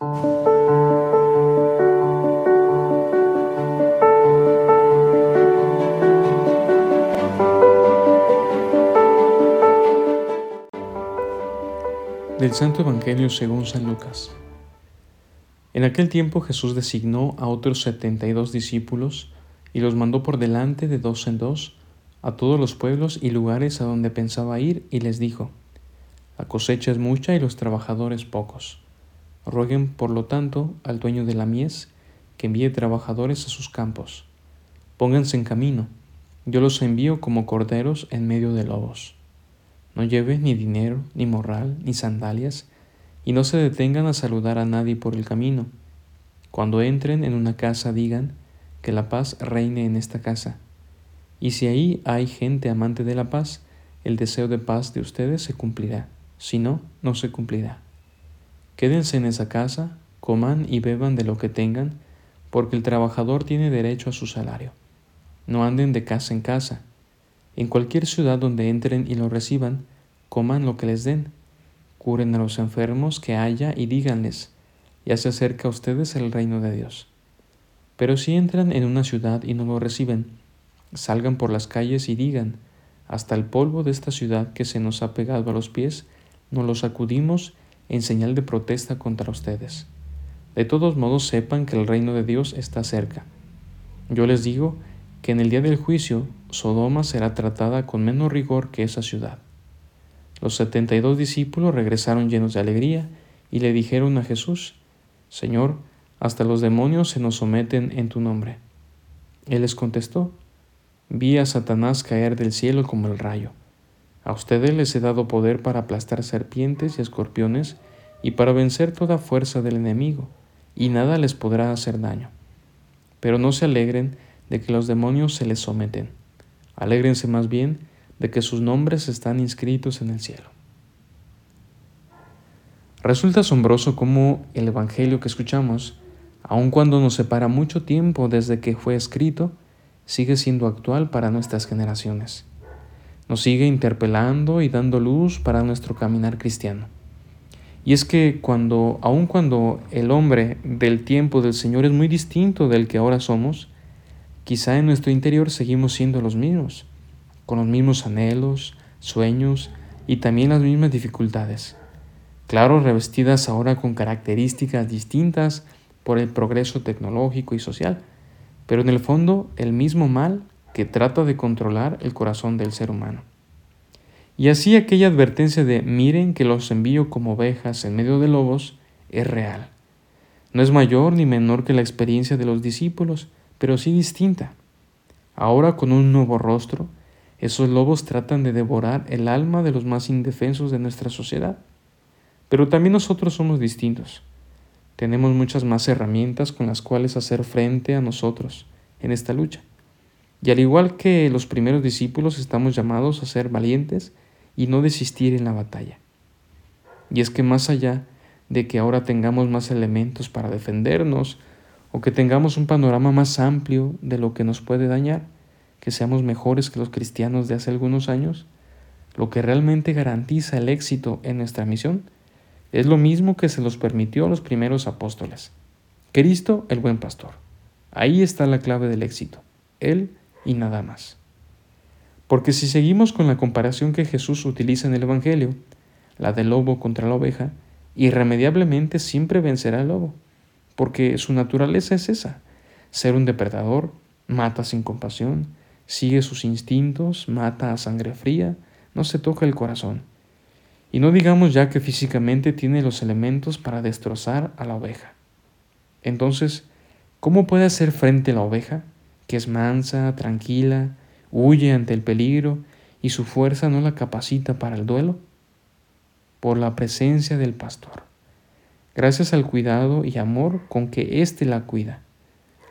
Del Santo Evangelio según San Lucas. En aquel tiempo Jesús designó a otros setenta y dos discípulos y los mandó por delante de dos en dos a todos los pueblos y lugares a donde pensaba ir y les dijo, La cosecha es mucha y los trabajadores pocos. Rueguen, por lo tanto, al dueño de la mies que envíe trabajadores a sus campos. Pónganse en camino, yo los envío como corderos en medio de lobos. No lleven ni dinero, ni morral, ni sandalias, y no se detengan a saludar a nadie por el camino. Cuando entren en una casa digan, que la paz reine en esta casa. Y si ahí hay gente amante de la paz, el deseo de paz de ustedes se cumplirá, si no, no se cumplirá. Quédense en esa casa, coman y beban de lo que tengan, porque el trabajador tiene derecho a su salario. No anden de casa en casa, en cualquier ciudad donde entren y lo reciban, coman lo que les den, curen a los enfermos que haya y díganles, ya se acerca a ustedes el reino de Dios. Pero si entran en una ciudad y no lo reciben, salgan por las calles y digan, hasta el polvo de esta ciudad que se nos ha pegado a los pies, nos lo sacudimos en señal de protesta contra ustedes. De todos modos sepan que el reino de Dios está cerca. Yo les digo que en el día del juicio Sodoma será tratada con menos rigor que esa ciudad. Los setenta y dos discípulos regresaron llenos de alegría y le dijeron a Jesús, Señor, hasta los demonios se nos someten en tu nombre. Él les contestó, Vi a Satanás caer del cielo como el rayo. A ustedes les he dado poder para aplastar serpientes y escorpiones y para vencer toda fuerza del enemigo, y nada les podrá hacer daño. Pero no se alegren de que los demonios se les someten. Alégrense más bien de que sus nombres están inscritos en el cielo. Resulta asombroso cómo el Evangelio que escuchamos, aun cuando nos separa mucho tiempo desde que fue escrito, sigue siendo actual para nuestras generaciones. Nos sigue interpelando y dando luz para nuestro caminar cristiano. Y es que cuando, aun cuando el hombre del tiempo del Señor es muy distinto del que ahora somos, Quizá en nuestro interior seguimos siendo los mismos, con los mismos anhelos, sueños y también las mismas dificultades. Claro, revestidas ahora con características distintas por el progreso tecnológico y social, pero en el fondo el mismo mal que trata de controlar el corazón del ser humano. Y así aquella advertencia de miren que los envío como ovejas en medio de lobos es real. No es mayor ni menor que la experiencia de los discípulos, pero sí distinta. Ahora con un nuevo rostro, esos lobos tratan de devorar el alma de los más indefensos de nuestra sociedad. Pero también nosotros somos distintos. Tenemos muchas más herramientas con las cuales hacer frente a nosotros en esta lucha. Y al igual que los primeros discípulos estamos llamados a ser valientes y no desistir en la batalla. Y es que más allá de que ahora tengamos más elementos para defendernos o que tengamos un panorama más amplio de lo que nos puede dañar, que seamos mejores que los cristianos de hace algunos años, lo que realmente garantiza el éxito en nuestra misión es lo mismo que se los permitió a los primeros apóstoles. Cristo el buen pastor. Ahí está la clave del éxito, Él y nada más. Porque si seguimos con la comparación que Jesús utiliza en el Evangelio, la del lobo contra la oveja, irremediablemente siempre vencerá el lobo porque su naturaleza es esa, ser un depredador, mata sin compasión, sigue sus instintos, mata a sangre fría, no se toca el corazón. Y no digamos ya que físicamente tiene los elementos para destrozar a la oveja. Entonces, ¿cómo puede hacer frente a la oveja, que es mansa, tranquila, huye ante el peligro y su fuerza no la capacita para el duelo? Por la presencia del pastor gracias al cuidado y amor con que éste la cuida.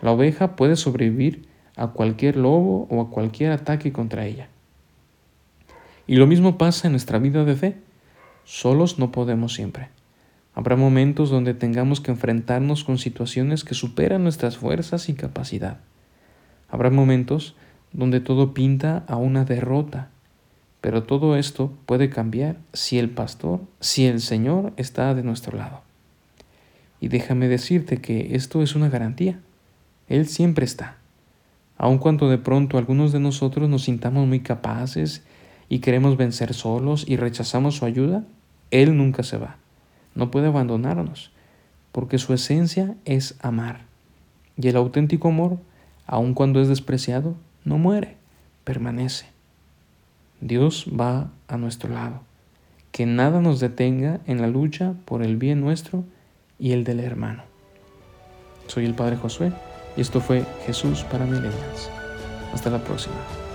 La oveja puede sobrevivir a cualquier lobo o a cualquier ataque contra ella. Y lo mismo pasa en nuestra vida de fe. Solos no podemos siempre. Habrá momentos donde tengamos que enfrentarnos con situaciones que superan nuestras fuerzas y capacidad. Habrá momentos donde todo pinta a una derrota, pero todo esto puede cambiar si el pastor, si el Señor está de nuestro lado. Y déjame decirte que esto es una garantía. Él siempre está. Aun cuando de pronto algunos de nosotros nos sintamos muy capaces y queremos vencer solos y rechazamos su ayuda, Él nunca se va. No puede abandonarnos, porque su esencia es amar. Y el auténtico amor, aun cuando es despreciado, no muere, permanece. Dios va a nuestro lado. Que nada nos detenga en la lucha por el bien nuestro y el del hermano. Soy el Padre Josué y esto fue Jesús para milenials. Hasta la próxima.